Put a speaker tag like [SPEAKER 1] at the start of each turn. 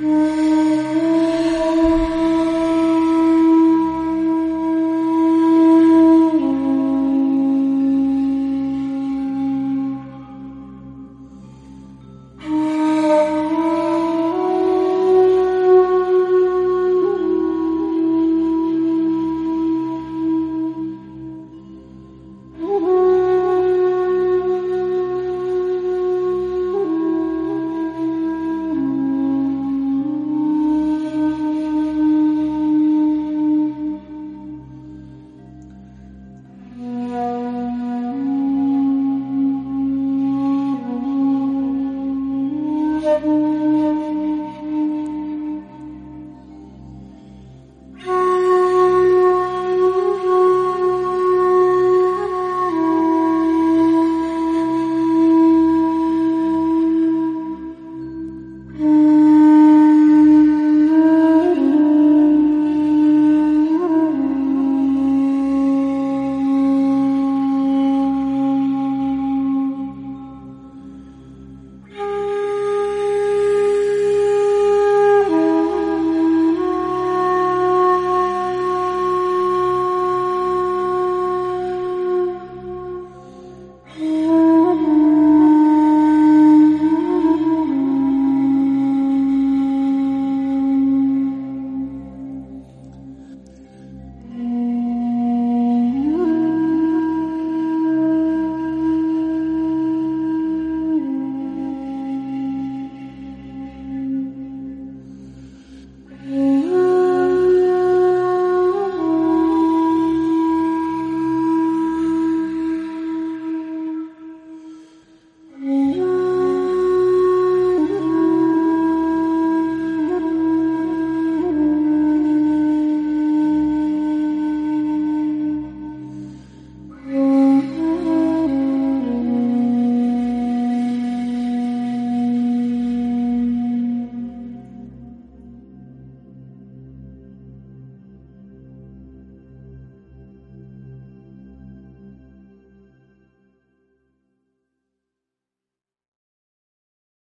[SPEAKER 1] Mm-hmm.